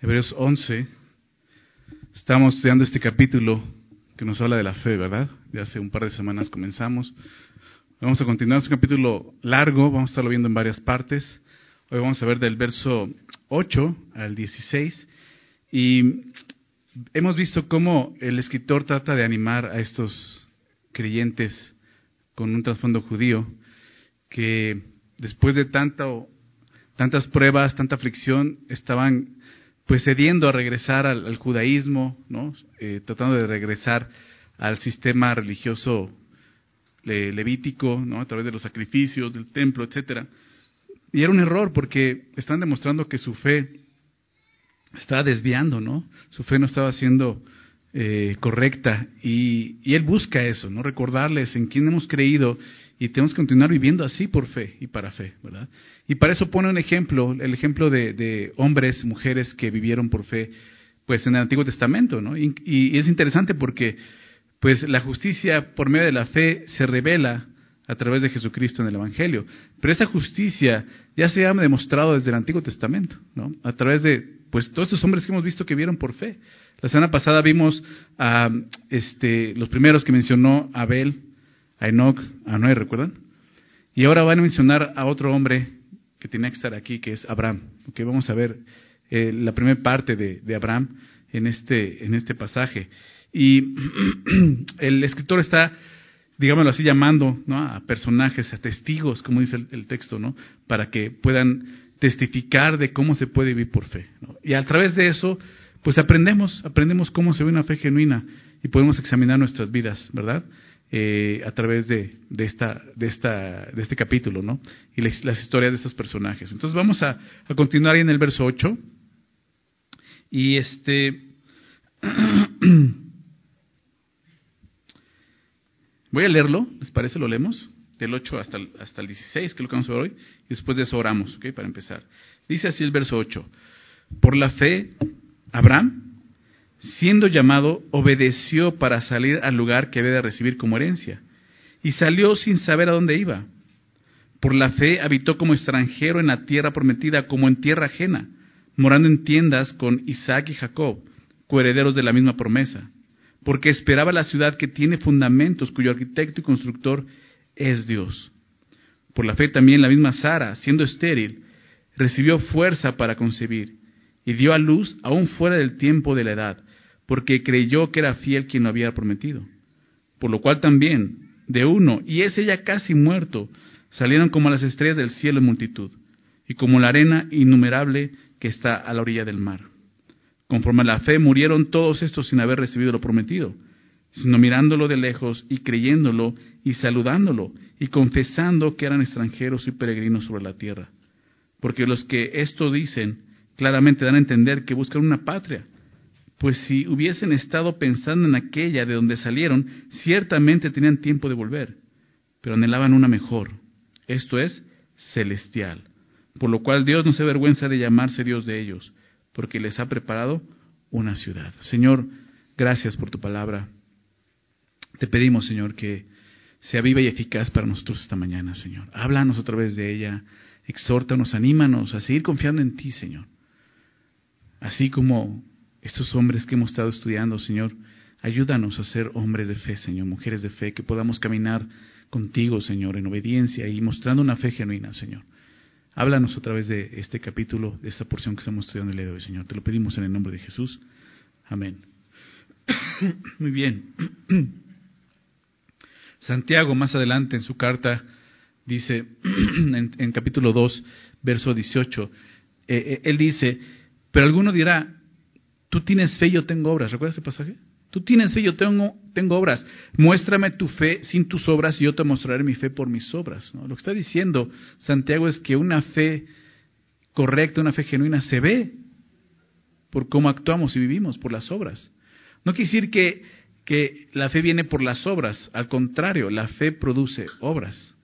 Hebreos 11. Estamos estudiando este capítulo que nos habla de la fe, ¿verdad? De hace un par de semanas comenzamos. Vamos a continuar, es un capítulo largo, vamos a estarlo viendo en varias partes. Hoy vamos a ver del verso 8 al 16 y hemos visto cómo el escritor trata de animar a estos creyentes con un trasfondo judío que después de tanto, tantas pruebas, tanta aflicción, estaban pues cediendo a regresar al, judaísmo, ¿no? Eh, tratando de regresar al sistema religioso levítico, ¿no? a través de los sacrificios, del templo, etcétera. Y era un error porque están demostrando que su fe estaba desviando, ¿no? Su fe no estaba siendo eh, correcta y, y, él busca eso, ¿no? Recordarles en quién hemos creído y tenemos que continuar viviendo así por fe y para fe, ¿verdad? Y para eso pone un ejemplo, el ejemplo de, hombres, mujeres que vivieron por fe, pues en el Antiguo Testamento, ¿no? Y, es interesante porque, pues la justicia por medio de la fe se revela a través de Jesucristo en el Evangelio. Pero esa justicia ya se ha demostrado desde el Antiguo Testamento, ¿no? A través de, pues, todos estos hombres que hemos visto que vieron por fe. La semana pasada vimos a este, los primeros que mencionó Abel, a Enoch, a Noé, ¿recuerdan? Y ahora van a mencionar a otro hombre que tenía que estar aquí, que es Abraham. Okay, vamos a ver eh, la primera parte de, Abraham en este, en este pasaje. Y el escritor está, digámoslo así, llamando a personajes, a testigos, como dice el, texto, ¿no? para que puedan testificar de cómo se puede vivir por fe. Y a través de eso, pues aprendemos, aprendemos cómo se ve una fe genuina y podemos examinar nuestras vidas, ¿verdad? Eh, a través de, de, esta, de, esta, de este capítulo, ¿no? Y las, historias de estos personajes. Entonces vamos a, a continuar en el verso 8. Y este. Voy a leerlo, ¿les parece? Lo leemos. Del 8 hasta el, hasta el 16, que es lo que vamos a ver hoy. Y después de eso oramos, ¿ok? Para empezar. Dice así el verso 8. Por la fe, Abraham siendo llamado, obedeció para salir al lugar que había de recibir como herencia, y salió sin saber a dónde iba. Por la fe habitó como extranjero en la tierra prometida, como en tierra ajena, morando en tiendas con Isaac y Jacob, coherederos de la misma promesa, porque esperaba la ciudad que tiene fundamentos, cuyo arquitecto y constructor es Dios. Por la fe también la misma Sara, siendo estéril, recibió fuerza para concebir, y dio a luz aún fuera del tiempo de la edad, porque creyó que era fiel quien lo había prometido. Por lo cual también, de uno, y ese ya casi muerto, salieron como las estrellas del cielo en multitud, y como la arena innumerable que está a la orilla del mar. Conforme a la fe murieron todos estos sin haber recibido lo prometido, sino mirándolo de lejos y creyéndolo y saludándolo y confesando que eran extranjeros y peregrinos sobre la tierra. Porque los que esto dicen claramente dan a entender que buscan una patria pues si hubiesen estado pensando en aquella de donde salieron, ciertamente tenían tiempo de volver, pero anhelaban una mejor, esto es, celestial, por lo cual Dios no se avergüenza de llamarse Dios de ellos, porque les ha preparado una ciudad. Señor, gracias por tu palabra. Te pedimos, Señor, que sea viva y eficaz para nosotros esta mañana, Señor. Háblanos a través de ella, exhórtanos, anímanos a seguir confiando en ti, Señor. Así como estos hombres que hemos estado estudiando, Señor, ayúdanos a ser hombres de fe, Señor, mujeres de fe, que podamos caminar contigo, Señor, en obediencia y mostrando una fe genuina, Señor. Háblanos a través de este capítulo, de esta porción que estamos estudiando el día de hoy, Señor. Te lo pedimos en el nombre de Jesús. Amén. Muy bien. Santiago, más adelante en su carta, dice, en, capítulo 2, verso 18, eh, eh, él dice, pero alguno dirá, Tú tienes fe, yo tengo obras. ¿Recuerdas ese pasaje? Tú tienes fe, yo tengo, tengo obras. Muéstrame tu fe sin tus obras y yo te mostraré mi fe por mis obras. Lo que está diciendo Santiago es que una fe correcta, una fe genuina se ve por cómo actuamos y vivimos, por las obras. No quiere decir que, que la fe viene por las obras, al contrario, la fe produce obras.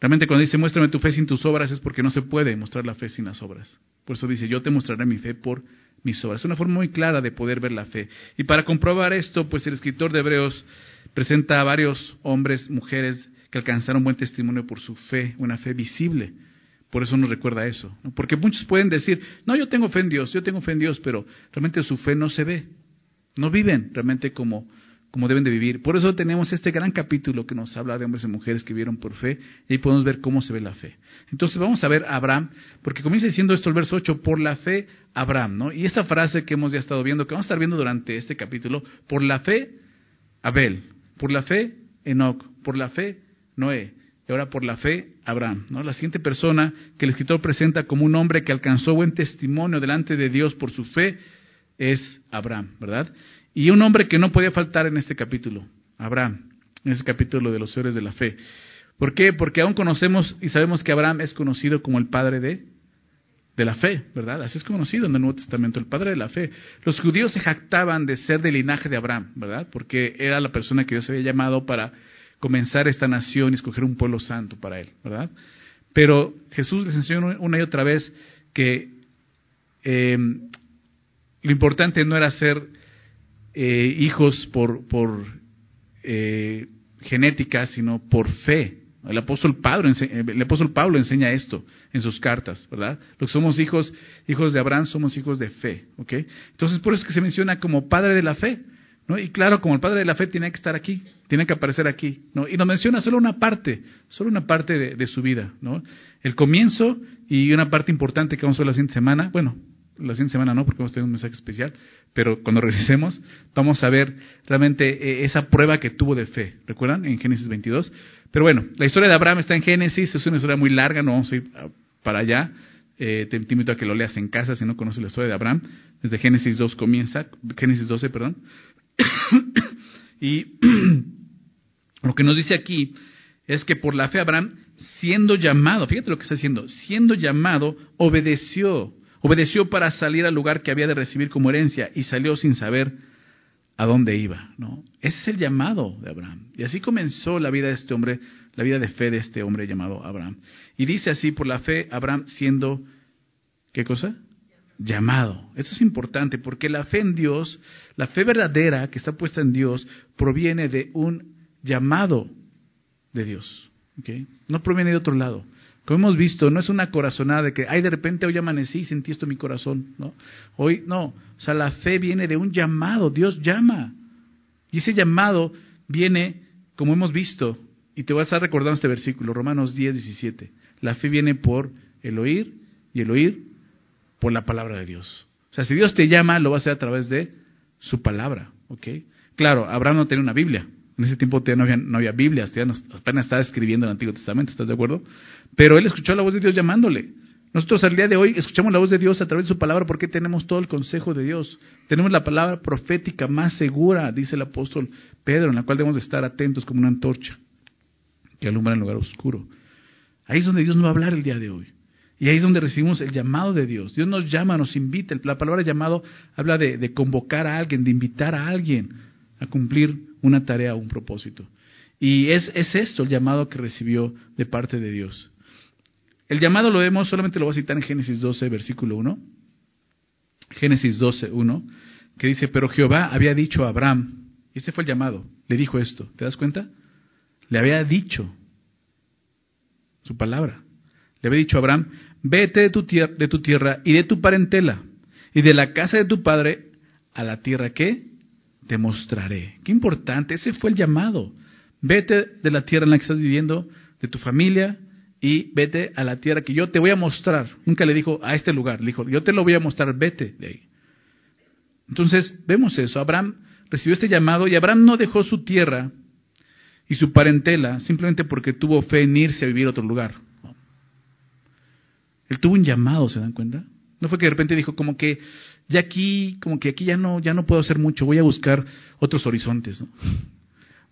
Realmente cuando dice muéstrame tu fe sin tus obras es porque no se puede mostrar la fe sin las obras. Por eso dice yo te mostraré mi fe por mis obras. Es una forma muy clara de poder ver la fe. Y para comprobar esto, pues el escritor de Hebreos presenta a varios hombres, mujeres que alcanzaron buen testimonio por su fe, una fe visible, Por eso nos recuerda eso. Porque muchos pueden decir, no, yo tengo fe en Dios, yo tengo fe en Dios, pero realmente su fe no se ve. No viven realmente como, como deben de vivir. Por eso tenemos este gran capítulo que nos habla de hombres y mujeres que vieron por fe, y ahí podemos ver cómo se ve la fe. Entonces vamos a ver a Abraham, porque comienza diciendo esto el verso 8, por la fe Abraham, ¿no? Y esta frase que hemos ya estado viendo, que vamos a estar viendo durante este capítulo, por la fe Abel, por la fe Enoch, por la fe Noé, y ahora por la fe Abraham, ¿no? La siguiente persona que el escritor presenta como un hombre que alcanzó buen testimonio delante de Dios por su fe es Abraham, ¿verdad? Y un hombre que no podía faltar en este capítulo, Abraham, en este capítulo de los héroes de la fe. ¿Por qué? Porque aún conocemos y sabemos que Abraham es conocido como el padre de, de la fe, ¿verdad? Así es conocido en el Nuevo Testamento, el padre de la fe. Los judíos se jactaban de ser del linaje de Abraham, ¿verdad? Porque era la persona que Dios había llamado para comenzar esta nación y escoger un pueblo santo para él, ¿verdad? Pero Jesús les enseñó una y otra vez que eh, lo importante no era ser eh, hijos por, por eh, genética, sino por fe. El apóstol, Pablo, el apóstol Pablo enseña esto en sus cartas, ¿verdad? Los que somos hijos, hijos de Abraham, somos hijos de fe, ¿ok? Entonces, por eso es que se menciona como padre de la fe, ¿no? Y claro, como el padre de la fe tiene que estar aquí, tiene que aparecer aquí, ¿no? Y nos menciona solo una parte, solo una parte de, de su vida, ¿no? El comienzo y una parte importante que vamos a ver la siguiente semana, bueno, la siguiente semana no, porque vamos a tener un mensaje especial, pero cuando regresemos vamos a ver realmente eh, esa prueba que tuvo de fe, ¿recuerdan? En Génesis 22. Pero bueno, la historia de Abraham está en Génesis, es una historia muy larga, no vamos a ir para allá. Eh, te, invito a que lo leas en casa si no conoces la historia de Abraham. Desde Génesis 2 comienza, Génesis 12, perdón. y lo que nos dice aquí es que por la fe Abraham, siendo llamado, fíjate lo que está diciendo, siendo llamado, obedeció Obedeció para salir al lugar que había de recibir como herencia y salió sin saber a dónde iba. ¿no? Ese es el llamado de Abraham. Y así comenzó la vida de este hombre, la vida de fe de este hombre llamado Abraham. Y dice así, por la fe, Abraham siendo, ¿qué cosa? Llamado. Eso es importante porque la fe en Dios, la fe verdadera que está puesta en Dios, proviene de un llamado de Dios. ¿okay? No proviene de otro lado. Como hemos visto, no es una corazonada de que, ay, de repente hoy amanecí y sentí esto en mi corazón, ¿no? Hoy, no. O sea, la fe viene de un llamado. Dios llama. Y ese llamado viene, como hemos visto, y te voy a recordando este versículo, Romanos 10, 17. La fe viene por el oír y el oír por la palabra de Dios. O sea, si Dios te llama, lo va a hacer a través de su palabra, ¿ok? Claro, Abraham no tenía una Biblia. En ese tiempo no había, no había apenas estaba escribiendo el Antiguo Testamento, ¿estás de acuerdo? Pero él escuchó la voz de Dios llamándole. Nosotros al día de hoy escuchamos la voz de Dios a través de su palabra porque tenemos todo el consejo de Dios. Tenemos la palabra profética más segura, dice el apóstol Pedro, en la cual debemos estar atentos como una antorcha que alumbra en el lugar oscuro. Ahí es donde Dios nos va a hablar el día de hoy. Y ahí es donde recibimos el llamado de Dios. Dios nos llama, nos invita. La palabra llamado habla de, de convocar a alguien, de invitar a alguien a cumplir una tarea o un propósito. Y es, es esto el llamado que recibió de parte de Dios. El llamado lo vemos, solamente lo voy a citar en Génesis 12, versículo 1. Génesis 12, 1, que dice, pero Jehová había dicho a Abraham, y ese fue el llamado, le dijo esto, ¿te das cuenta? Le había dicho su palabra. Le había dicho a Abraham, vete de tu, tierra, de tu tierra y de tu parentela y de la casa de tu padre a la tierra que te mostraré. Qué importante, ese fue el llamado. Vete de la tierra en la que estás viviendo, de tu familia, y vete a la tierra que yo te voy a mostrar. Nunca le dijo a este lugar, le dijo, yo te lo voy a mostrar, vete de ahí. Entonces, vemos eso. Abraham recibió este llamado y Abraham no dejó su tierra y su parentela simplemente porque tuvo fe en irse a vivir a otro lugar. Él tuvo un llamado, ¿se dan cuenta? No fue que de repente dijo como que ya aquí, como que aquí ya no, ya no puedo hacer mucho, voy a buscar otros horizontes, ¿no?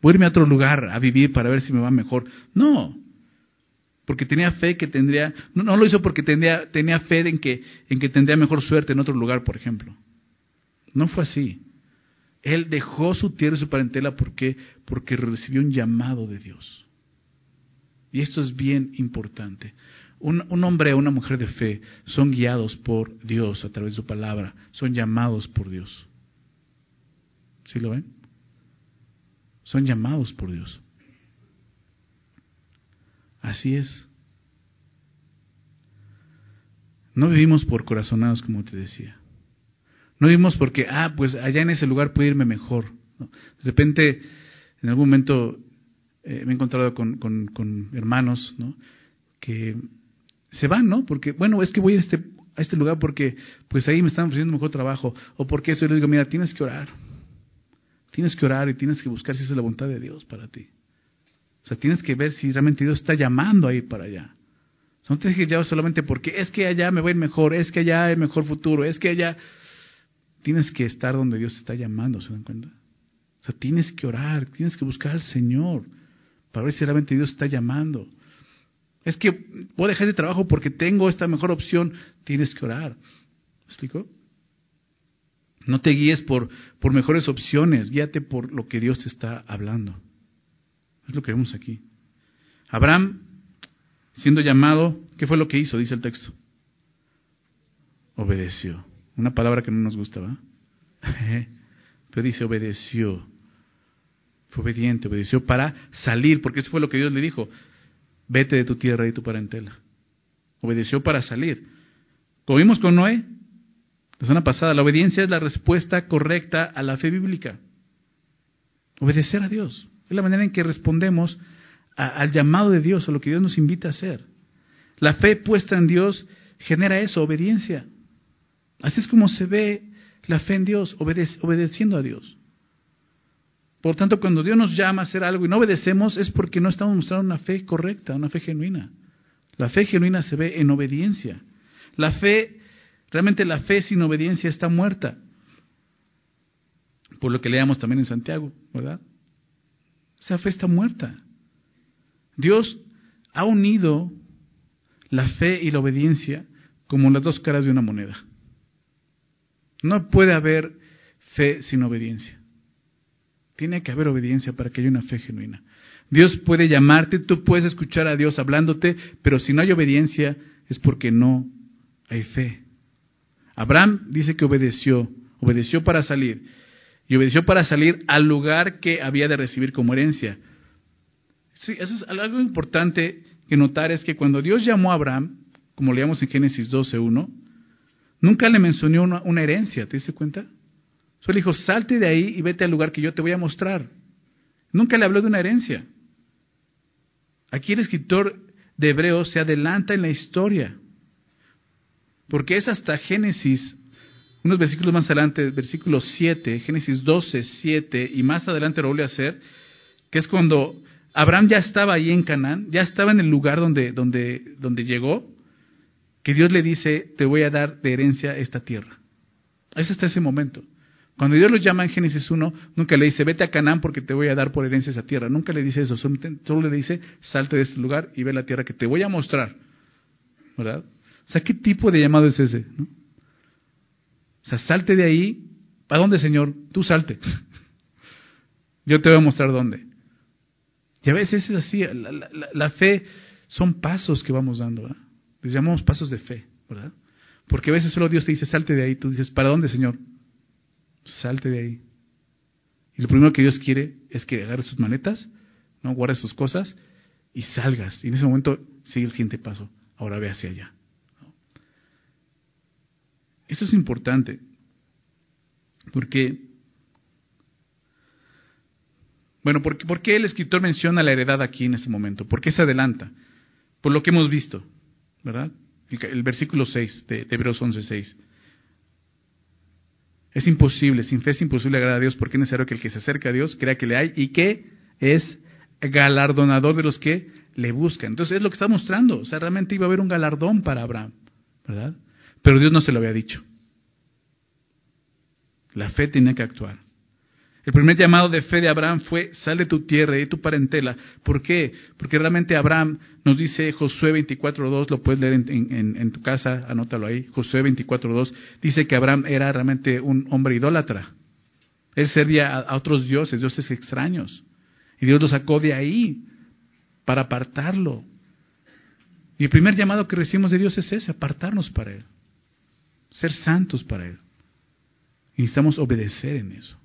Voy a irme a otro lugar a vivir para ver si me va mejor. No, porque tenía fe que tendría, no, lo hizo porque tenía, tenía fe en que, en que tendría mejor suerte en otro lugar, por ejemplo. No fue así. Él dejó su tierra y su parentela porque, porque recibió un llamado de Dios. Y esto es bien importante. Un, hombre o una mujer de fe son guiados por Dios a través de su palabra, son llamados por Dios. ¿Sí lo ven? Son llamados por Dios. Así es. No vivimos por corazonados, como te decía. No vivimos porque, ah, pues allá en ese lugar puede irme mejor. De repente, en algún momento eh, me he encontrado con, con, hermanos ¿no? que se van, ¿no? Porque, bueno, es que voy a este, a este lugar porque pues ahí me están ofreciendo mejor trabajo. O porque eso, yo les digo, mira, tienes que orar. Tienes que orar y tienes que buscar si esa es la voluntad de Dios para ti. O sea, tienes que ver si realmente Dios está llamando ahí para allá. O sea, no tienes que ir solamente porque es que allá me voy a mejor, es que allá hay mejor futuro, es que allá... Tienes que estar donde Dios está llamando, ¿se dan cuenta? O sea, tienes que orar, tienes que buscar al Señor para ver si realmente Dios está llamando. Es que puedo dejar ese trabajo porque tengo esta mejor opción. Tienes que orar. ¿Me explico? No te guíes por, por mejores opciones, guíate por lo que Dios te está hablando. Es lo que vemos aquí. Abraham, siendo llamado, ¿qué fue lo que hizo? Dice el texto. Obedeció. Una palabra que no nos gusta, ¿va? Pero dice obedeció. Fue obediente, obedeció para salir, porque eso fue lo que Dios le dijo. Vete de tu tierra y tu parentela. Obedeció para salir. Como vimos con Noé, la semana pasada, la obediencia es la respuesta correcta a la fe bíblica. Obedecer a Dios. Es la manera en que respondemos al llamado de Dios, a lo que Dios nos invita a hacer. La fe puesta en Dios genera eso, obediencia. Así es como se ve la fe en Dios, obedeciendo a Dios. Por tanto, cuando Dios nos llama a hacer algo y no obedecemos es porque no estamos mostrando una fe correcta, una fe genuina. La fe genuina se ve en obediencia. La fe, realmente la fe sin obediencia está muerta. Por lo que leamos también en Santiago, ¿verdad? Esa fe está muerta. Dios ha unido la fe y la obediencia como las dos caras de una moneda. No puede haber fe sin obediencia. Tiene que haber obediencia para que haya una fe genuina. Dios puede llamarte, tú puedes escuchar a Dios hablándote, pero si no hay obediencia es porque no hay fe. Abraham dice que obedeció, obedeció para salir, y obedeció para salir al lugar que había de recibir como herencia. Sí, eso es algo importante que notar, es que cuando Dios llamó a Abraham, como leíamos en Génesis 12.1, nunca le mencionó una, herencia, ¿te diste cuenta? Solo dijo, salte de ahí y vete al lugar que yo te voy a mostrar. Nunca le habló de una herencia. Aquí el escritor de Hebreos se adelanta en la historia, porque es hasta Génesis, unos versículos más adelante, versículo 7, Génesis 12, 7, y más adelante lo vuelve a hacer, que es cuando Abraham ya estaba ahí en Canaán, ya estaba en el lugar donde, donde, donde llegó, que Dios le dice, te voy a dar de herencia esta tierra. Es hasta ese momento. Cuando Dios los llama en Génesis 1, nunca le dice, vete a Canaán porque te voy a dar por herencia esa tierra. Nunca le dice eso, solo le dice, salte de este lugar y ve la tierra que te voy a mostrar. ¿Verdad? O sea, ¿qué tipo de llamado es ese? O sea, salte de ahí. ¿Para dónde, Señor? Tú salte. Yo te voy a mostrar dónde. Y a veces es así. La, fe son pasos que vamos dando. ¿verdad? Les llamamos pasos de fe, ¿verdad? Porque a veces solo Dios te dice, salte de ahí. Tú dices, ¿para dónde, Señor? salte de ahí. Y lo primero que Dios quiere es que agarres sus maletas, ¿no? guardes sus cosas y salgas. Y en ese momento sigue el siguiente paso. Ahora ve hacia allá. Eso es importante. Porque, bueno, ¿por, ¿por qué el escritor menciona la heredad aquí en este momento? ¿Por qué se adelanta? Por lo que hemos visto, ¿verdad? El, versículo 6 de, de Hebreos 11, 6. Es imposible, sin fe es imposible agradar a Dios porque es necesario que el que se acerca a Dios crea que le hay y que es galardonador de los que le buscan. Entonces es lo que está mostrando. O sea, realmente iba a haber un galardón para Abraham, ¿verdad? Pero Dios no se lo había dicho. La fe tenía que actuar. El primer llamado de fe de Abraham fue, sal de tu tierra y tu parentela. ¿Por qué? Porque realmente Abraham nos dice Josué 24.2, lo puedes leer en, tu casa, anótalo ahí, Josué 24.2, dice que Abraham era realmente un hombre idólatra. Él servía a, otros dioses, dioses extraños. Y Dios lo sacó de ahí para apartarlo. Y el primer llamado que recibimos de Dios es ese, apartarnos para Él. Ser santos para Él. Y necesitamos obedecer en eso.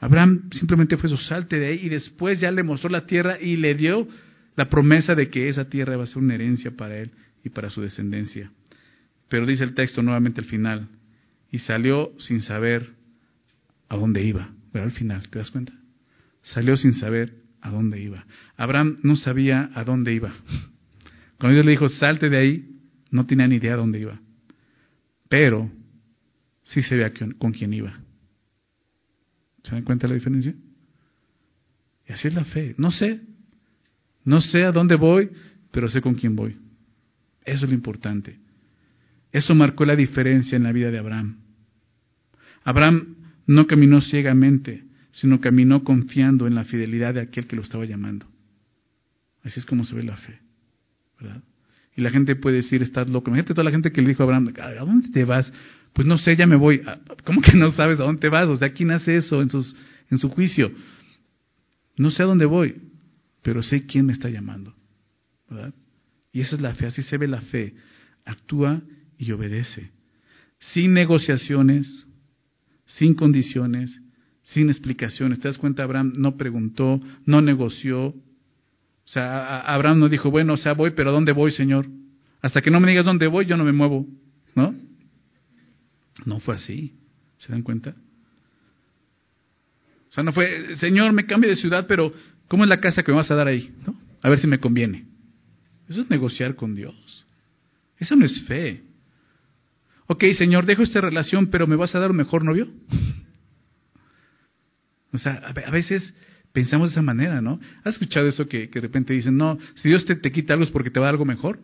Abraham simplemente fue su salte de ahí y después ya le mostró la tierra y le dio la promesa de que esa tierra iba a ser una herencia para él y para su descendencia. Pero dice el texto nuevamente al final, y salió sin saber a dónde iba. Pero al final, ¿te das cuenta? Salió sin saber a dónde iba. Abraham no sabía a dónde iba. Cuando Dios le dijo, salte de ahí, no tenía ni idea a dónde iba. Pero sí se veía con quién iba. ¿Se dan cuenta la diferencia? Y así es la fe. No sé, no sé a dónde voy, pero sé con quién voy. Eso es lo importante. Eso marcó la diferencia en la vida de Abraham. Abraham no caminó ciegamente, sino caminó confiando en la fidelidad de aquel que lo estaba llamando. Así es como se ve la fe, ¿verdad? Y la gente puede decir, estás loco. Imagínate toda la gente que le dijo a Abraham, ¿a dónde te vas? Pues no sé, ya me voy. Ah, ¿Cómo que no sabes a dónde te vas? O sea, ¿quién hace eso en, sus, en su juicio? No sé a dónde voy, pero sé quién me está llamando, ¿verdad? Y esa es la fe, así se ve la fe. Actúa y obedece. Sin negociaciones, sin condiciones, sin explicaciones. ¿Te das cuenta? Abraham no preguntó, no negoció. O sea, Abraham no dijo, bueno, o sea, voy, pero ¿a dónde voy, Señor? Hasta que no me digas dónde voy, yo no me muevo. ¿No? No fue así. ¿Se dan cuenta? O sea, no fue, Señor, me cambio de ciudad, pero ¿cómo es la casa que me vas a dar ahí? ¿No? A ver si me conviene. Eso es negociar con Dios. Eso no es fe. Ok, Señor, dejo esta relación, pero ¿me vas a dar un mejor novio? O sea, a veces pensamos de esa manera, ¿no? ¿Has escuchado eso que, de repente dicen, no, si Dios te, te quita algo es porque te va algo mejor?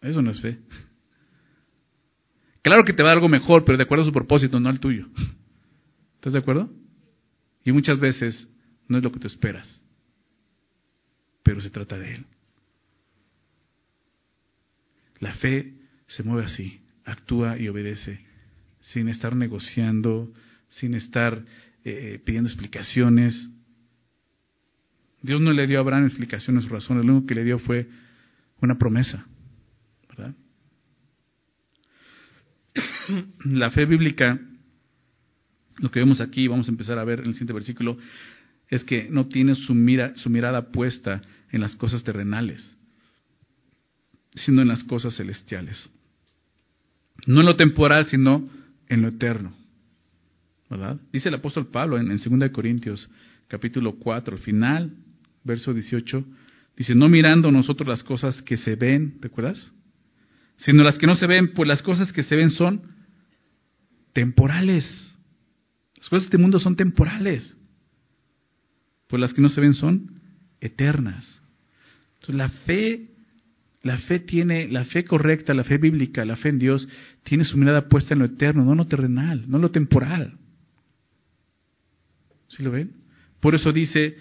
Eso no es fe. Claro que te va algo mejor, pero de acuerdo a su propósito, no al tuyo. ¿Estás de acuerdo? Y muchas veces no es lo que tú esperas, pero se trata de Él. La fe se mueve así, actúa y obedece, sin estar negociando, sin estar eh, pidiendo explicaciones. Dios no le dio a Abraham explicaciones o razones, lo único que le dio fue una promesa. La fe bíblica, lo que vemos aquí, vamos a empezar a ver en el siguiente versículo, es que no tiene su, mira, su mirada puesta en las cosas terrenales, sino en las cosas celestiales. No en lo temporal, sino en lo eterno. ¿Verdad? Dice el apóstol Pablo en, en 2 Corintios capítulo 4, final, verso 18, dice, no mirando nosotros las cosas que se ven, ¿recuerdas? Sino las que no se ven, pues las cosas que se ven son temporales. Las cosas de este mundo son temporales. Pues las que no se ven son eternas. Entonces la fe, la fe tiene, la fe correcta, la fe bíblica, la fe en Dios, tiene su mirada puesta en lo eterno, no en lo terrenal, no en lo temporal. ¿Sí lo ven? Por eso dice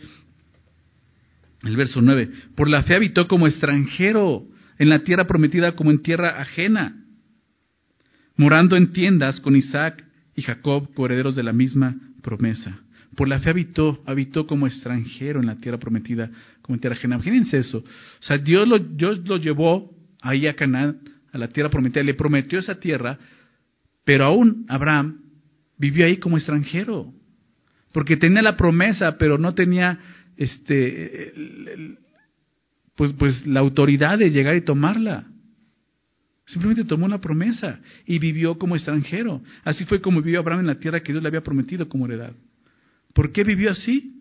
el verso 9, por la fe habitó como extranjero en la tierra prometida como en tierra ajena, morando en tiendas con Isaac y Jacob, herederos de la misma promesa. Por la fe habitó, habitó como extranjero en la tierra prometida como en tierra ajena. Imagínense eso. O sea, Dios lo, Dios lo llevó ahí a Canaán, a la tierra prometida, le prometió esa tierra, pero aún Abraham vivió ahí como extranjero porque tenía la promesa, pero no tenía este pues pues la autoridad de llegar y tomarla. Simplemente tomó la promesa y vivió como extranjero. Así fue como vivió Abraham en la tierra que Dios le había prometido como heredad. ¿Por qué vivió así?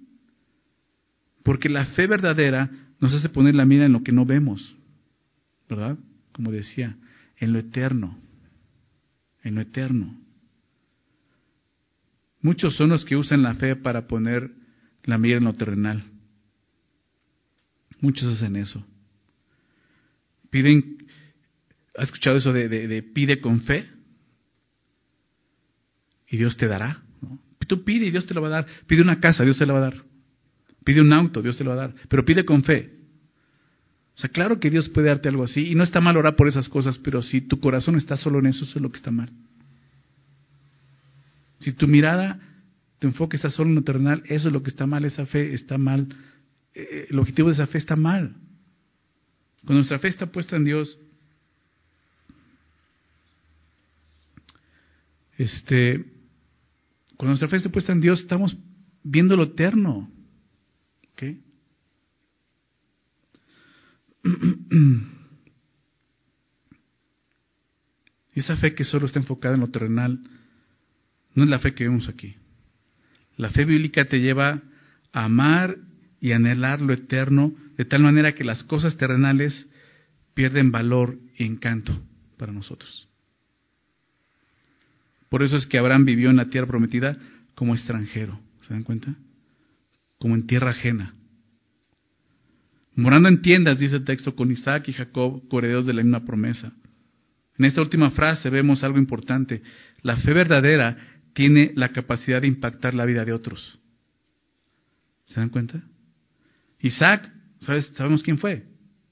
Porque la fe verdadera nos hace poner la mira en lo que no vemos, ¿verdad? Como decía, en lo eterno, en lo eterno. Muchos son los que usan la fe para poner la mira en lo terrenal. Muchos hacen eso. Piden, ¿has escuchado eso de, pide con fe? Y Dios te dará. Tú pide y Dios te lo va a dar. Pide una casa, Dios te la va a dar. Pide un auto, Dios te lo va a dar. Pero pide con fe. O sea, claro que Dios puede darte algo así. Y no está mal orar por esas cosas, pero si tu corazón está solo en eso, eso es lo que está mal. Si tu mirada, tu enfoque está solo en lo terrenal, eso es lo que está mal, esa fe está mal. Eh, el objetivo de esa fe está mal. Cuando nuestra fe está puesta en Dios, este, cuando nuestra fe está puesta en Dios, estamos viendo lo eterno. ¿Ok? Y esa fe que solo está enfocada en lo terrenal no es la fe que vemos aquí. La fe bíblica te lleva a amar y anhelar lo eterno de tal manera que las cosas terrenales pierden valor y encanto para nosotros. Por eso es que Abraham vivió en la tierra prometida como extranjero. ¿Se dan cuenta? Como en tierra ajena. Morando en tiendas, dice el texto, con Isaac y Jacob, coherederos de la misma promesa. En esta última frase vemos algo importante. La fe verdadera tiene la capacidad de impactar la vida de otros. ¿Se dan cuenta? Isaac, ¿sabes? sabemos quién fue.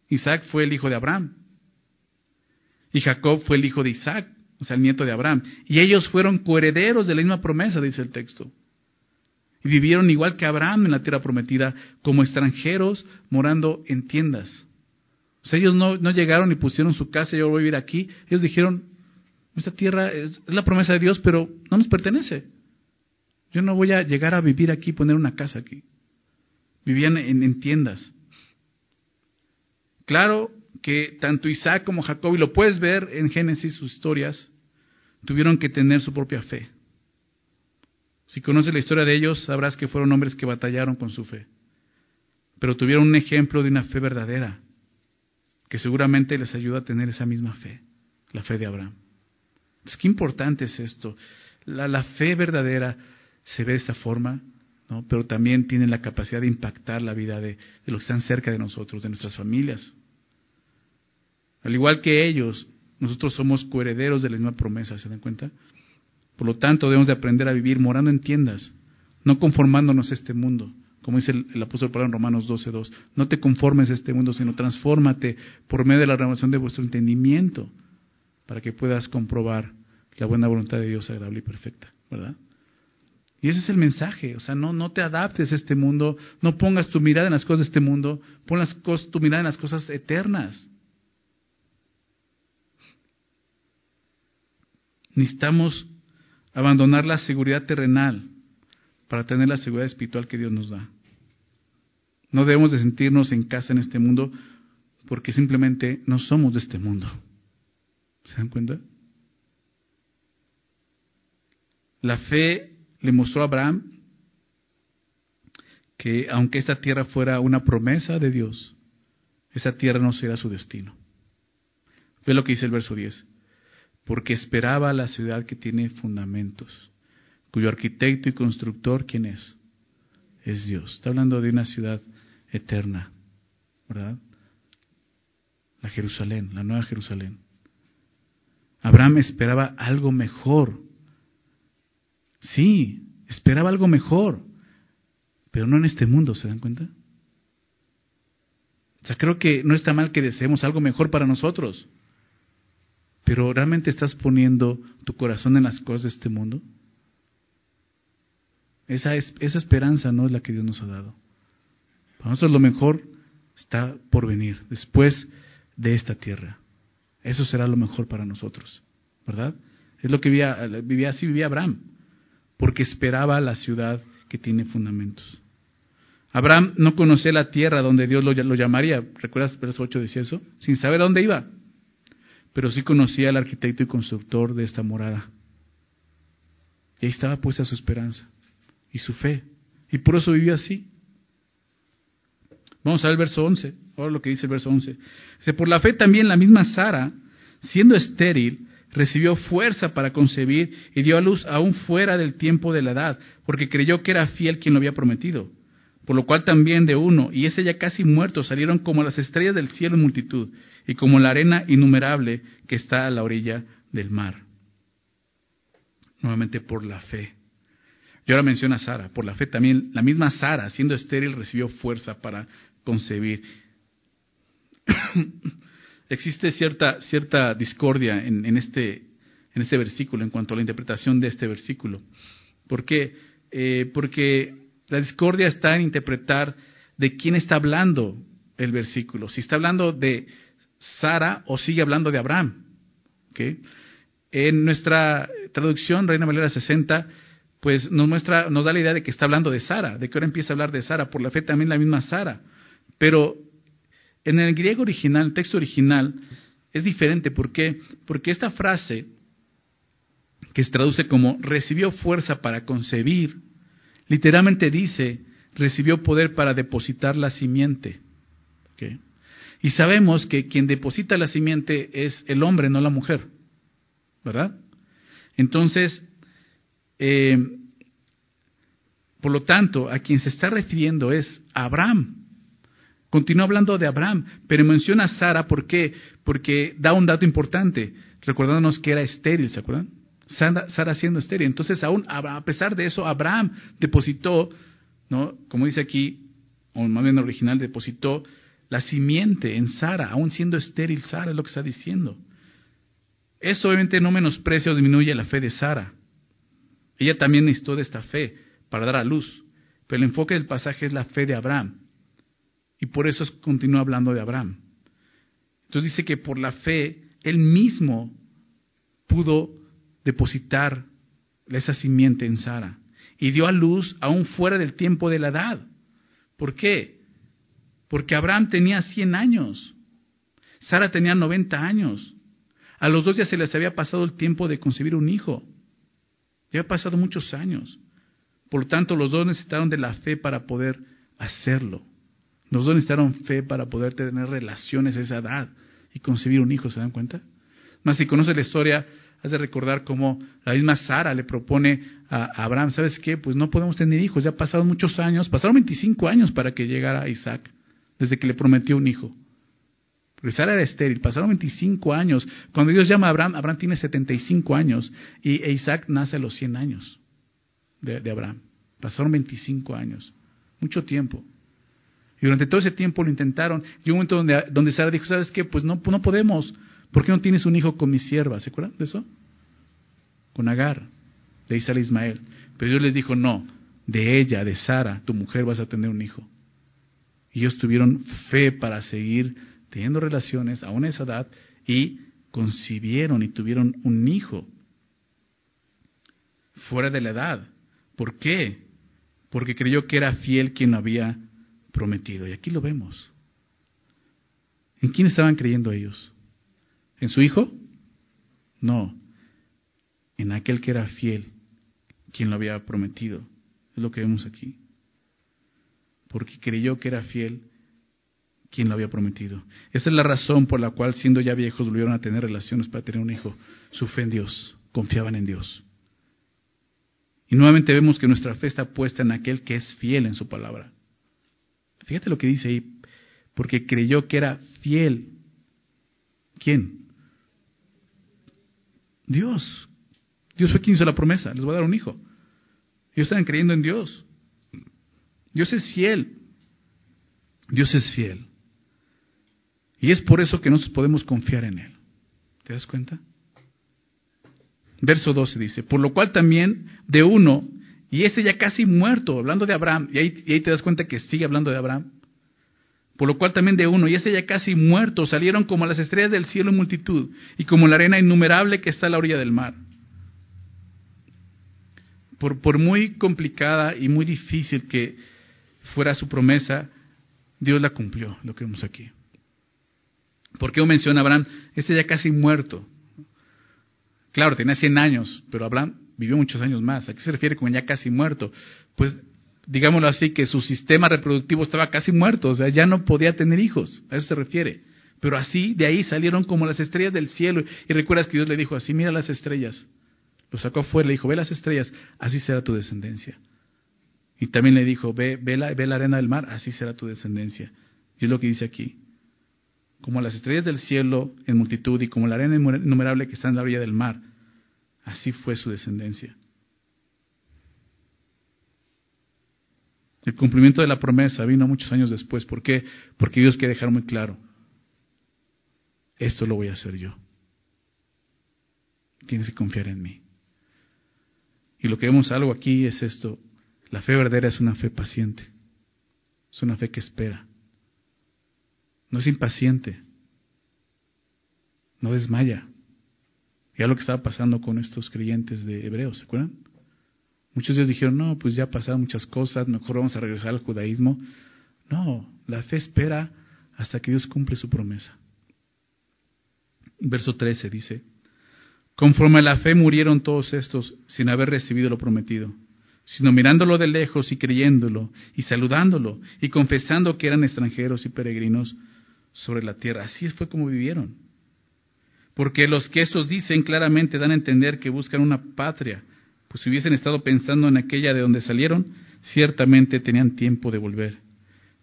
Isaac fue el hijo de Abraham. Y Jacob fue el hijo de Isaac, o sea, el nieto de Abraham. Y ellos fueron coherederos de la misma promesa, dice el texto. Y vivieron igual que Abraham en la tierra prometida, como extranjeros morando en tiendas. O sea, ellos no, no llegaron y pusieron su casa yo voy a vivir aquí. Ellos dijeron, esta tierra es, la promesa de Dios, pero no nos pertenece. Yo no voy a llegar a vivir aquí, poner una casa aquí. Vivían en tiendas. Claro que tanto Isaac como Jacob, y lo puedes ver en Génesis, sus historias, tuvieron que tener su propia fe. Si conoces la historia de ellos, sabrás que fueron hombres que batallaron con su fe. Pero tuvieron un ejemplo de una fe verdadera, que seguramente les ayuda a tener esa misma fe, la fe de Abraham. Entonces, qué importante es esto. La, fe verdadera se ve de esta forma, ¿no? pero también tiene la capacidad de impactar la vida de, los que están cerca de nosotros, de nuestras familias. Al igual que ellos, nosotros somos coherederos de la misma promesa, ¿se dan cuenta? Por lo tanto, debemos de aprender a vivir morando en tiendas, no conformándonos a este mundo. Como dice el, apóstol Pablo en Romanos 12.2, no te conformes a este mundo, sino transfórmate por medio de la renovación de vuestro entendimiento para que puedas comprobar la buena voluntad de Dios agradable y perfecta, ¿verdad? Y ese es el mensaje, o sea, no, no te adaptes a este mundo, no pongas tu mirada en las cosas de este mundo, pon las tu mirada en las cosas eternas. Necesitamos abandonar la seguridad terrenal para tener la seguridad espiritual que Dios nos da. No debemos de sentirnos en casa en este mundo porque simplemente no somos de este mundo. ¿Se dan cuenta? La fe le mostró a Abraham que aunque esta tierra fuera una promesa de Dios, esa tierra no será su destino. Ve lo que dice el verso 10 porque esperaba la ciudad que tiene fundamentos, cuyo arquitecto y constructor, ¿quién es? Es Dios. Está hablando de una ciudad eterna, ¿verdad? La Jerusalén, la nueva Jerusalén. Abraham esperaba algo mejor. Sí, esperaba algo mejor, pero no en este mundo, ¿se dan cuenta? O sea, creo que no está mal que deseemos algo mejor para nosotros. Pero ¿realmente estás poniendo tu corazón en las cosas de este mundo? Esa, es, esa esperanza no es la que Dios nos ha dado. Para nosotros lo mejor está por venir, después de esta tierra. Eso será lo mejor para nosotros, ¿verdad? Es lo que vivía, así vivía Abraham, porque esperaba la ciudad que tiene fundamentos. Abraham no conocía la tierra donde Dios lo, lo llamaría. ¿Recuerdas verso 8 decía eso? Sin saber a dónde iba pero sí conocía al arquitecto y constructor de esta morada. Y ahí estaba puesta su esperanza y su fe. Y por eso vivió así. Vamos a ver el verso 11. Ahora lo que dice el verso 11. Dice, por la fe también la misma Sara, siendo estéril, recibió fuerza para concebir y dio a luz aún fuera del tiempo de la edad, porque creyó que era fiel quien lo había prometido. Por lo cual también de uno, y ese ya casi muerto, salieron como las estrellas del cielo en multitud, y como la arena innumerable que está a la orilla del mar. Nuevamente por la fe. Y ahora menciona a Sara, por la fe también, la misma Sara, siendo estéril, recibió fuerza para concebir. Existe cierta, cierta discordia en, este, en este versículo, en cuanto a la interpretación de este versículo. ¿Por qué? Eh, porque la discordia está en interpretar de quién está hablando el versículo. Si está hablando de Sara o sigue hablando de Abraham. En nuestra traducción, Reina Valera 60, pues nos muestra, nos da la idea de que está hablando de Sara, de que ahora empieza a hablar de Sara, por la fe también la misma Sara. Pero en el griego original, el texto original, es diferente. ¿Por qué? Porque esta frase que se traduce como recibió fuerza para concebir, literalmente dice, recibió poder para depositar la simiente. Y sabemos que quien deposita la simiente es el hombre, no la mujer. ¿Verdad? Entonces, eh, por lo tanto, a quien se está refiriendo es Abraham. Continúa hablando de Abraham, pero menciona a Sara, ¿por qué? Porque da un dato importante, recordándonos que era estéril, ¿se acuerdan? Sara, siendo estéril. Entonces, aún a pesar de eso, Abraham depositó, ¿no? Como dice aquí, o más bien original, depositó la simiente en Sara, aún siendo estéril Sara, es lo que está diciendo. Eso obviamente no menosprecia o disminuye la fe de Sara. Ella también necesitó de esta fe para dar a luz. Pero el enfoque del pasaje es la fe de Abraham. Y por eso continúa hablando de Abraham. Entonces dice que por la fe él mismo pudo depositar esa simiente en Sara y dio a luz aún fuera del tiempo de la edad. ¿Por qué? Porque Abraham tenía 100 años, Sara tenía 90 años. A los dos ya se les había pasado el tiempo de concebir un hijo. Ya había pasado muchos años. Por lo tanto, los dos necesitaron de la fe para poder hacerlo. Los dos necesitaron fe para poder tener relaciones a esa edad y concebir un hijo, ¿se dan cuenta? Más si conoces la historia, has de recordar cómo la misma Sara le propone a Abraham, ¿sabes qué? Pues no podemos tener hijos, ya pasaron muchos años, pasaron 25 años para que llegara Isaac, desde que le prometió un hijo. Porque Sara era estéril, pasaron 25 años. Cuando Dios llama a Abraham, Abraham tiene 75 años y e Isaac nace a los 100 años de, Abraham. Pasaron 25 años, mucho tiempo. Y durante todo ese tiempo lo intentaron. Y un momento donde, Sara dijo, ¿sabes qué? Pues no, no podemos. ¿Por qué no tienes un hijo con mi sierva? ¿Se acuerdan de eso? Con Agar, de Isaac Ismael. Pero Dios les dijo, no, de ella, de Sara, tu mujer vas a tener un hijo. Y ellos tuvieron fe para seguir teniendo relaciones a una esa edad y concibieron y tuvieron un hijo fuera de la edad. ¿Por qué? Porque creyó que era fiel quien lo había prometido. Y aquí lo vemos. ¿En quién estaban creyendo ellos? ¿En su hijo? No, en aquel que era fiel, quien lo había prometido. Es lo que vemos aquí. Porque creyó que era fiel quien lo había prometido. Esa es la razón por la cual, siendo ya viejos, volvieron a tener relaciones para tener un hijo. Su fe en Dios, confiaban en Dios. Y nuevamente vemos que nuestra fe está puesta en aquel que es fiel en su palabra. Fíjate lo que dice ahí, porque creyó que era fiel. ¿Quién? Dios. Dios fue quien hizo la promesa, les voy a dar un hijo. Ellos estaban creyendo en Dios. Dios es fiel. Dios es fiel. Y es por eso que nosotros podemos confiar en Él. ¿Te das cuenta? Verso 12 dice, por lo cual también de uno, y ese ya casi muerto, hablando de Abraham, y ahí, te das cuenta que sigue hablando de Abraham, por lo cual también de uno, y ese ya casi muerto, salieron como las estrellas del cielo en multitud, y como la arena innumerable que está a la orilla del mar. Por, muy complicada y muy difícil que fuera su promesa, Dios la cumplió, lo que vemos aquí. ¿Por qué menciona Abraham? Ese ya casi muerto. Claro, tenía 100 años, pero Abraham vivió muchos años más. ¿A qué se refiere con ya casi muerto? Pues digámoslo así, que su sistema reproductivo estaba casi muerto, o sea, ya no podía tener hijos, a eso se refiere. Pero así, de ahí salieron como las estrellas del cielo. Y recuerdas que Dios le dijo así, mira las estrellas. Lo sacó afuera, le dijo, ve las estrellas, así será tu descendencia. Y también le dijo, ve, ve, la, ve la arena del mar, así será tu descendencia. Y es lo que dice aquí. Como las estrellas del cielo en multitud y como la arena innumerable que está en la orilla del mar, así fue su descendencia. El cumplimiento de la promesa vino muchos años después. ¿Por qué? Porque Dios quiere dejar muy claro, esto lo voy a hacer yo. Tienes que confiar en mí. Y lo que vemos algo aquí es esto. La fe verdadera es una fe paciente. Es una fe que espera. No es impaciente. No desmaya. Ya lo que estaba pasando con estos creyentes de Hebreos, ¿se acuerdan? Muchos dijeron, no, pues ya pasaron muchas cosas, mejor vamos a regresar al judaísmo. No, la fe espera hasta que Dios cumple su promesa. Verso 13 dice, Conforme a la fe murieron todos estos sin haber recibido lo prometido, sino mirándolo de lejos y creyéndolo y saludándolo y confesando que eran extranjeros y peregrinos sobre la tierra. Así fue como vivieron. Porque los que estos dicen claramente dan a entender que buscan una patria, pues si hubiesen estado pensando en aquella de donde salieron, ciertamente tenían tiempo de volver.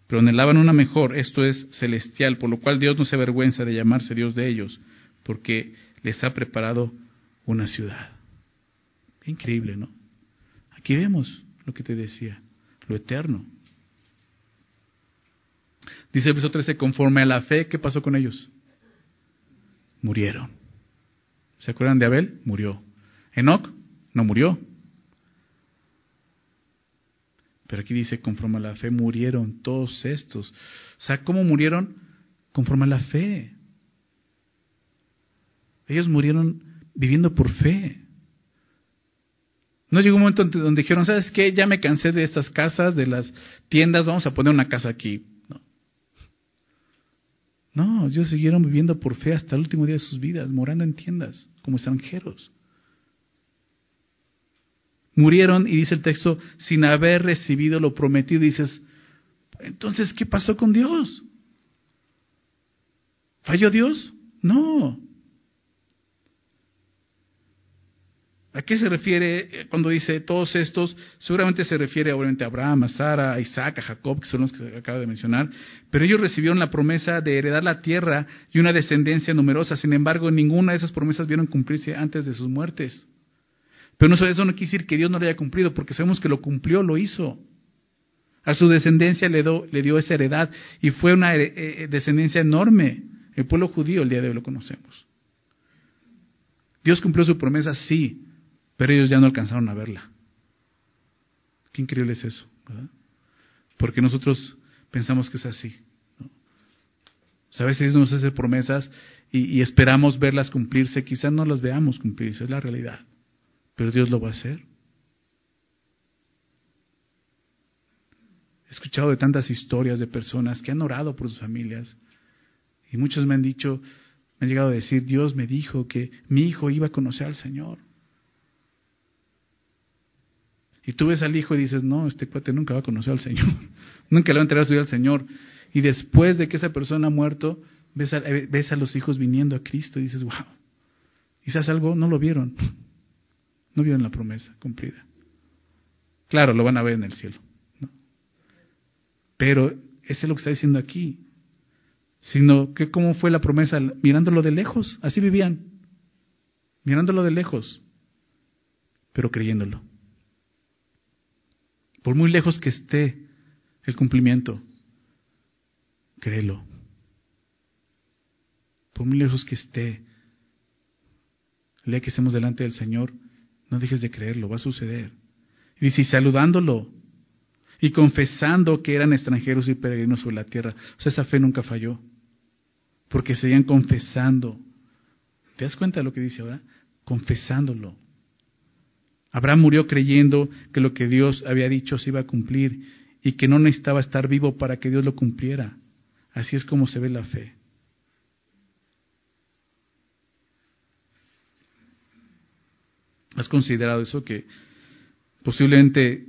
Pero anhelaban una mejor, esto es celestial, por lo cual Dios no se avergüenza de llamarse Dios de ellos, porque les ha preparado una ciudad. increíble, ¿no? Aquí vemos lo que te decía, lo eterno. Dice el verso 13, conforme a la fe, ¿qué pasó con ellos? Murieron. ¿Se acuerdan de Abel? Murió. Enoch no murió. Pero aquí dice, conforme a la fe murieron todos estos. O sea, ¿cómo murieron? Conforme a la fe. Ellos murieron viviendo por fe. No llegó un momento donde dijeron, ¿sabes qué? Ya me cansé de estas casas, de las tiendas, vamos a poner una casa aquí. No, ellos siguieron viviendo por fe hasta el último día de sus vidas, morando en tiendas, como extranjeros. Murieron, y dice el texto, sin haber recibido lo prometido. Dices, entonces, ¿qué pasó con Dios? ¿Falló Dios? No. ¿A qué se refiere eh, cuando dice todos estos? Seguramente se refiere obviamente a Abraham, a Sara, a Isaac, a Jacob, que son los que acabo de mencionar. Pero ellos recibieron la promesa de heredar la tierra y una descendencia numerosa. Sin embargo, ninguna de esas promesas vieron cumplirse antes de sus muertes. Pero no, eso no quiere decir que Dios no lo haya cumplido, porque sabemos que lo cumplió, lo hizo. A su descendencia le, dio esa heredad y fue una eh, eh, descendencia enorme. El pueblo judío el día de hoy lo conocemos. Dios cumplió su promesa, sí, pero ellos ya no alcanzaron a verla. Qué increíble es eso, ¿verdad? Porque nosotros pensamos que es así. a veces nos hace promesas y, y, esperamos verlas cumplirse, quizás no las veamos cumplirse, es la realidad. Pero Dios lo va a hacer. He escuchado de tantas historias de personas que han orado por sus familias y muchos me han dicho, me han llegado a decir, Dios me dijo que mi hijo iba a conocer al Señor. Y tú ves al hijo y dices, no, este cuate nunca va a conocer al Señor, nunca le va a enterar a su vida al Señor. Y después de que esa persona ha muerto, ves a, ves a los hijos viniendo a Cristo y dices, wow. Quizás algo no lo vieron, no vieron la promesa cumplida. Claro, lo van a ver en el cielo. Pero ese es lo que está diciendo aquí. Sino que cómo fue la promesa, mirándolo de lejos, así vivían, mirándolo de lejos, pero creyéndolo por muy lejos que esté el cumplimiento, créelo. Por muy lejos que esté, el que estemos delante del Señor, no dejes de creerlo, va a suceder. Y saludándolo y confesando que eran extranjeros y peregrinos sobre la tierra. O sea, esa fe nunca falló, porque seguían confesando. ¿Te das cuenta de lo que dice ahora? Confesándolo. Abraham murió creyendo que lo que Dios había dicho se iba a cumplir y que no necesitaba estar vivo para que Dios lo cumpliera. Así es como se ve la fe. ¿Has considerado eso? Que posiblemente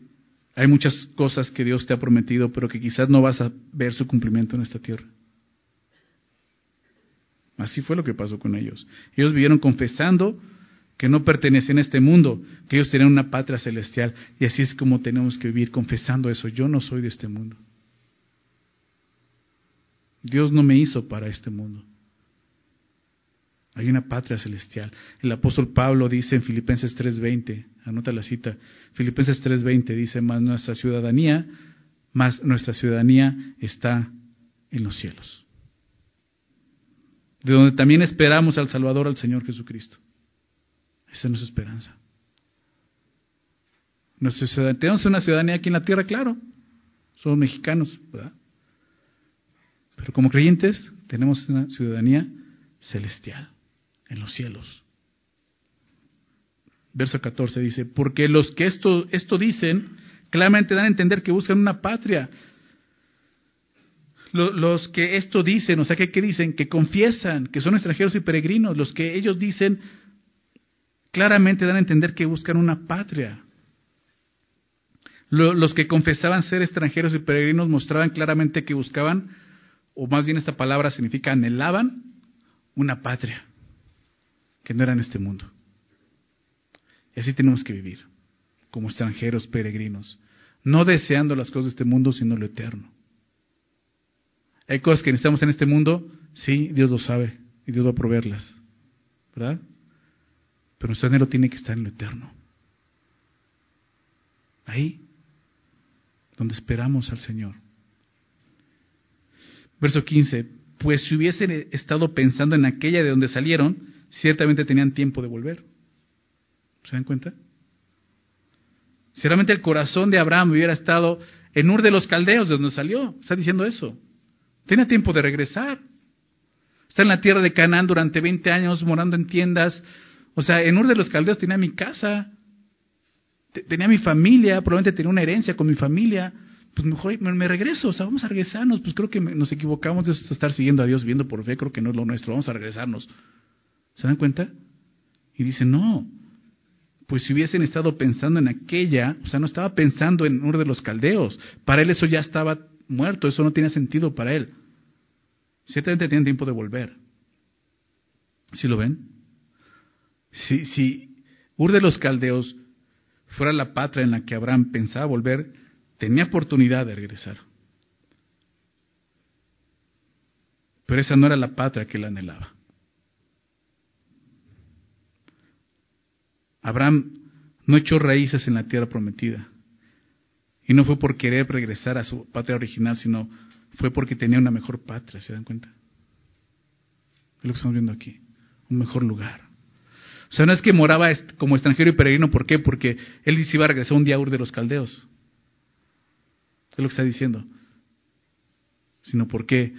hay muchas cosas que Dios te ha prometido, pero que quizás no vas a ver su cumplimiento en esta tierra. Así fue lo que pasó con ellos. Ellos vivieron confesando que no pertenecen a este mundo, que ellos tienen una patria celestial. Y así es como tenemos que vivir confesando eso. Yo no soy de este mundo. Dios no me hizo para este mundo. Hay una patria celestial. El apóstol Pablo dice en Filipenses 3:20, anota la cita, Filipenses 3:20 dice, más nuestra ciudadanía, más nuestra ciudadanía está en los cielos. De donde también esperamos al Salvador, al Señor Jesucristo. Esa es nuestra esperanza. tenemos una ciudadanía aquí en la tierra, claro. Somos mexicanos, ¿verdad? Pero como creyentes tenemos una ciudadanía celestial, en los cielos. Verso 14 dice, porque los que esto, esto dicen, claramente dan a entender que buscan una patria. Los que esto dicen, o sea, que ¿qué dicen? Que confiesan que son extranjeros y peregrinos. Los que ellos dicen claramente dan a entender que buscan una patria. Los que confesaban ser extranjeros y peregrinos mostraban claramente que buscaban, o más bien esta palabra significa anhelaban, una patria, que no era en este mundo. Y así tenemos que vivir, como extranjeros peregrinos, no deseando las cosas de este mundo, sino lo eterno. Hay cosas que necesitamos en este mundo, sí, Dios lo sabe, y Dios va a proveerlas, ¿verdad? Pero nuestro anhelo tiene que estar en lo eterno. Ahí, donde esperamos al Señor. Verso 15, pues si hubiesen estado pensando en aquella de donde salieron, ciertamente tenían tiempo de volver. ¿Se dan cuenta? Ciertamente el corazón de Abraham hubiera estado en Ur de los Caldeos, de donde salió. Está diciendo eso. Tenía tiempo de regresar. Está en la tierra de Canaán durante 20 años morando en tiendas. O sea, en Ur de los Caldeos tenía mi casa, tenía mi familia, probablemente tenía una herencia con mi familia. Pues mejor me, regreso, o sea, vamos a regresarnos. Pues creo que nos equivocamos de estar siguiendo a Dios, viendo por fe, creo que no es lo nuestro, vamos a regresarnos. ¿Se dan cuenta? Y dice, no, pues si hubiesen estado pensando en aquella, o sea, no estaba pensando en Ur de los Caldeos. Para él eso ya estaba muerto, eso no tiene sentido para él. Ciertamente tienen tiempo de volver. ¿Sí lo ven? Si, si Ur de los Caldeos fuera la patria en la que Abraham pensaba volver, tenía oportunidad de regresar. Pero esa no era la patria que él anhelaba. Abraham no echó raíces en la tierra prometida. Y no fue por querer regresar a su patria original, sino fue porque tenía una mejor patria, ¿se dan cuenta? Es lo que estamos viendo aquí, un mejor lugar. O sea, no es que moraba como extranjero y peregrino, ¿por qué? Porque él se iba a regresar un día a Ur de los Caldeos. Es lo que está diciendo. Sino porque,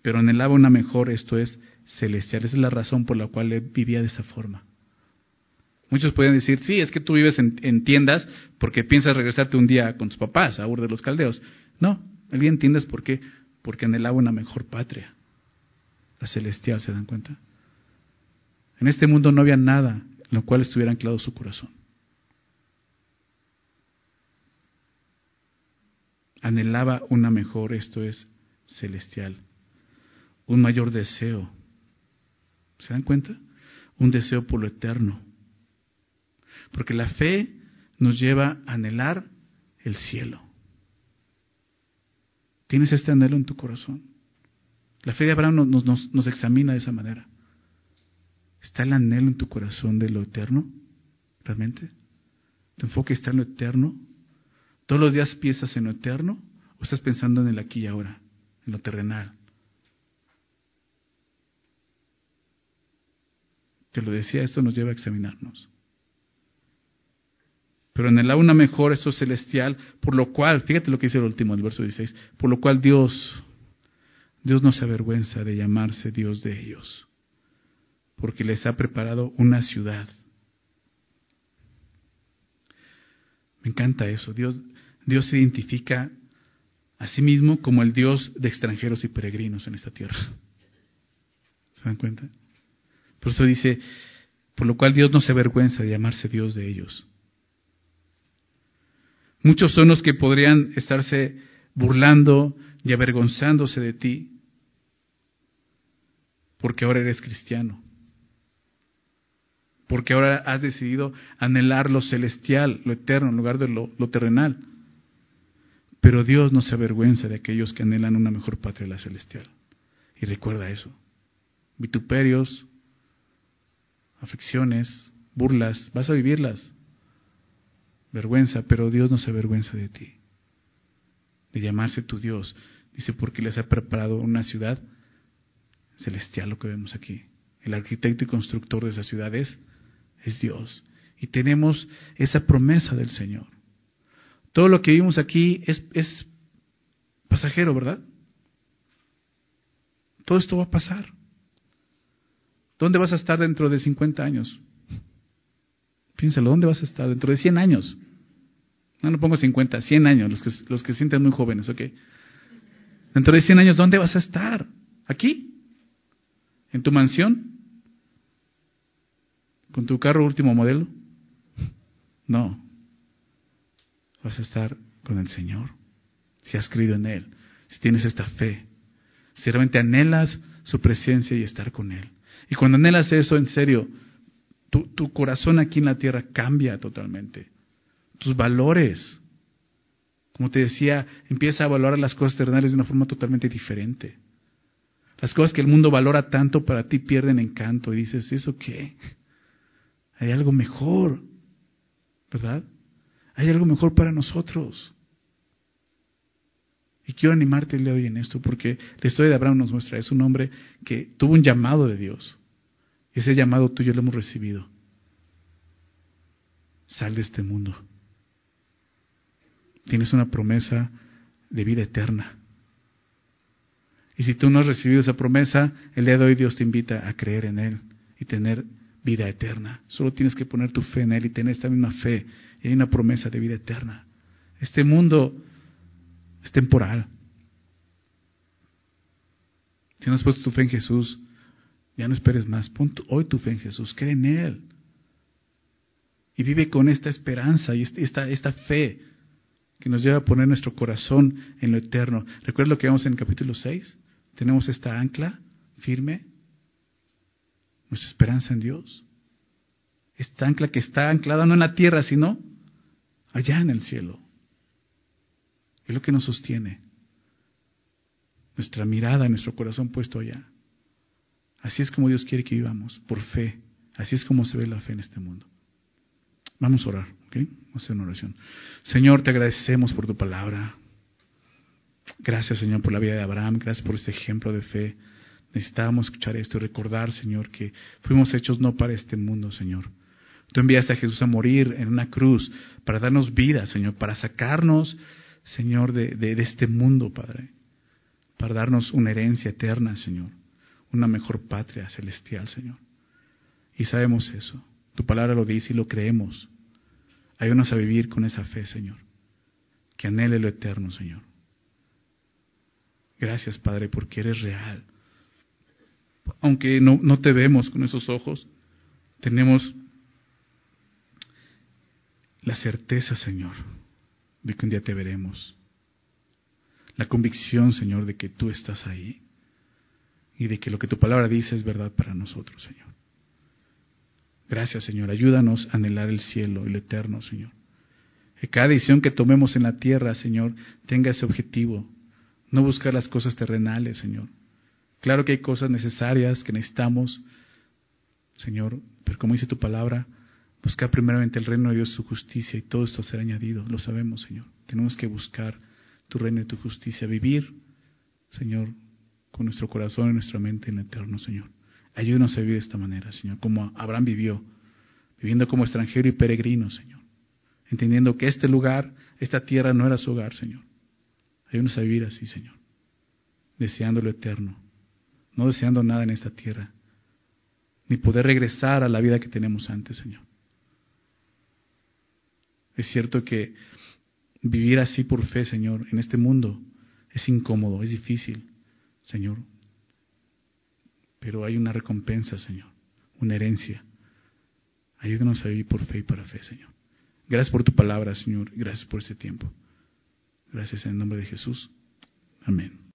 pero anhelaba una mejor, esto es celestial. Esa es la razón por la cual él vivía de esa forma. Muchos pueden decir, sí, es que tú vives en, tiendas porque piensas regresarte un día con tus papás a Ur de los Caldeos. No, el bien entiendes por qué. Porque anhelaba una mejor patria, la celestial, ¿se dan cuenta? En este mundo no había nada en lo cual estuviera anclado su corazón. Anhelaba una mejor, esto es celestial, un mayor deseo. ¿Se dan cuenta? Un deseo por lo eterno. Porque la fe nos lleva a anhelar el cielo. ¿Tienes este anhelo en tu corazón? La fe de Abraham nos, nos, examina de esa manera. ¿Está el anhelo en tu corazón de lo eterno? ¿Realmente? ¿Tu enfoque está en lo eterno? ¿Todos los días piensas en lo eterno? ¿O estás pensando en el aquí y ahora, en lo terrenal? Te lo decía, esto nos lleva a examinarnos pero en el una mejor, eso celestial, por lo cual, fíjate lo que dice el último, el verso 16, por lo cual Dios, Dios no se avergüenza de llamarse Dios de ellos, porque les ha preparado una ciudad. Me encanta eso, Dios, Dios se identifica a sí mismo como el Dios de extranjeros y peregrinos en esta tierra. ¿Se dan cuenta? Por eso dice, por lo cual Dios no se avergüenza de llamarse Dios de ellos Muchos son los que podrían estarse burlando y avergonzándose de ti porque ahora eres cristiano. Porque ahora has decidido anhelar lo celestial, lo eterno, en lugar de lo, terrenal. Pero Dios no se avergüenza de aquellos que anhelan una mejor patria, la celestial. Y recuerda eso. Vituperios, aflicciones, burlas, vas a vivirlas vergüenza, pero Dios no se avergüenza de ti, de llamarse tu Dios. Dice, porque les ha preparado una ciudad celestial, lo que vemos aquí. El arquitecto y constructor de esa ciudad es, es Dios. Y tenemos esa promesa del Señor. Todo lo que vimos aquí es, pasajero, ¿verdad? Todo esto va a pasar. ¿Dónde vas a estar dentro de 50 años? Piénsalo, ¿dónde vas a estar dentro de 100 años? No, no pongo 50, 100 años, los que, los que sienten muy jóvenes, ¿ok? Dentro de 100 años, ¿dónde vas a estar? ¿Aquí? ¿En tu mansión? ¿Con tu carro último modelo? No. Vas a estar con el Señor. Si has creído en Él, si tienes esta fe, si realmente anhelas su presencia y estar con Él. Y cuando anhelas eso, en serio, tu, corazón aquí en la tierra cambia totalmente. Tus valores, como te decía, empieza a valorar las cosas terrenales de una forma totalmente diferente. Las cosas que el mundo valora tanto para ti pierden encanto y dices, ¿eso qué? Hay algo mejor, ¿verdad? Hay algo mejor para nosotros. Y quiero animarte el día de hoy en esto, porque la historia de Abraham nos muestra, es un hombre que tuvo un llamado de Dios. Ese llamado tuyo lo hemos recibido. Sal de este mundo. Tienes una promesa de vida eterna. Y si tú no has recibido esa promesa, el día de hoy Dios te invita a creer en Él y tener vida eterna. Solo tienes que poner tu fe en Él y tener esta misma fe. Y hay una promesa de vida eterna. Este mundo es temporal. Si no has puesto tu fe en Jesús, ya no esperes más. Pon hoy tu fe en Jesús, cree en Él. Y vive con esta esperanza y esta, esta fe que nos lleva a poner nuestro corazón en lo eterno. ¿Recuerda lo que vemos en el capítulo 6? Tenemos esta ancla firme, nuestra esperanza en Dios. Esta ancla que está anclada no en la tierra, sino allá en el cielo. Es lo que nos sostiene. Nuestra mirada, nuestro corazón puesto allá. Así es como Dios quiere que vivamos, por fe. Así es como se ve la fe en este mundo. Vamos a orar, ¿ok? Vamos a hacer una oración. Señor, te agradecemos por tu palabra. Gracias, Señor, por la vida de Abraham. Gracias por este ejemplo de fe. Necesitábamos escuchar esto y recordar, Señor, que fuimos hechos no para este mundo, Señor. Tú enviaste a Jesús a morir en una cruz para darnos vida, Señor, para sacarnos Señor, de, de, este mundo, Padre, para darnos una herencia eterna, Señor, una mejor patria celestial, Señor. Y sabemos eso. Tu palabra lo dice y lo creemos. Ayúdanos a vivir con esa fe, Señor, que anhele lo eterno, Señor. Gracias, Padre, porque eres real. Aunque no, no te vemos con esos ojos, tenemos la certeza, Señor, de que un día te veremos. La convicción, Señor, de que tú estás ahí y de que lo que tu palabra dice es verdad para nosotros, Señor. Gracias, Señor. Ayúdanos a anhelar el cielo, el eterno, Señor. Que cada decisión que tomemos en la tierra, Señor, tenga ese objetivo. No buscar las cosas terrenales, Señor. Claro que hay cosas necesarias que necesitamos, Señor, pero como dice tu palabra, Buscar primeramente el reino de Dios, su justicia, y todo esto será añadido. Lo sabemos, Señor. Tenemos que buscar tu reino y tu justicia. Vivir, Señor, con nuestro corazón y nuestra mente en el eterno, Señor. Ayúdanos a vivir de esta manera, Señor, como Abraham vivió, viviendo como extranjero y peregrino, Señor. Entendiendo que este lugar, esta tierra no era su hogar, Señor. Ayúdanos a vivir así, Señor. Deseando lo eterno. No deseando nada en esta tierra. Ni poder regresar a la vida que tenemos antes, Señor. Es cierto que vivir así por fe, Señor, en este mundo es incómodo, es difícil, Señor. Pero hay una recompensa, Señor, una herencia. Ayúdanos a vivir por fe y para fe, Señor. Gracias por tu palabra, Señor. Gracias por este tiempo. Gracias en el nombre de Jesús. Amén.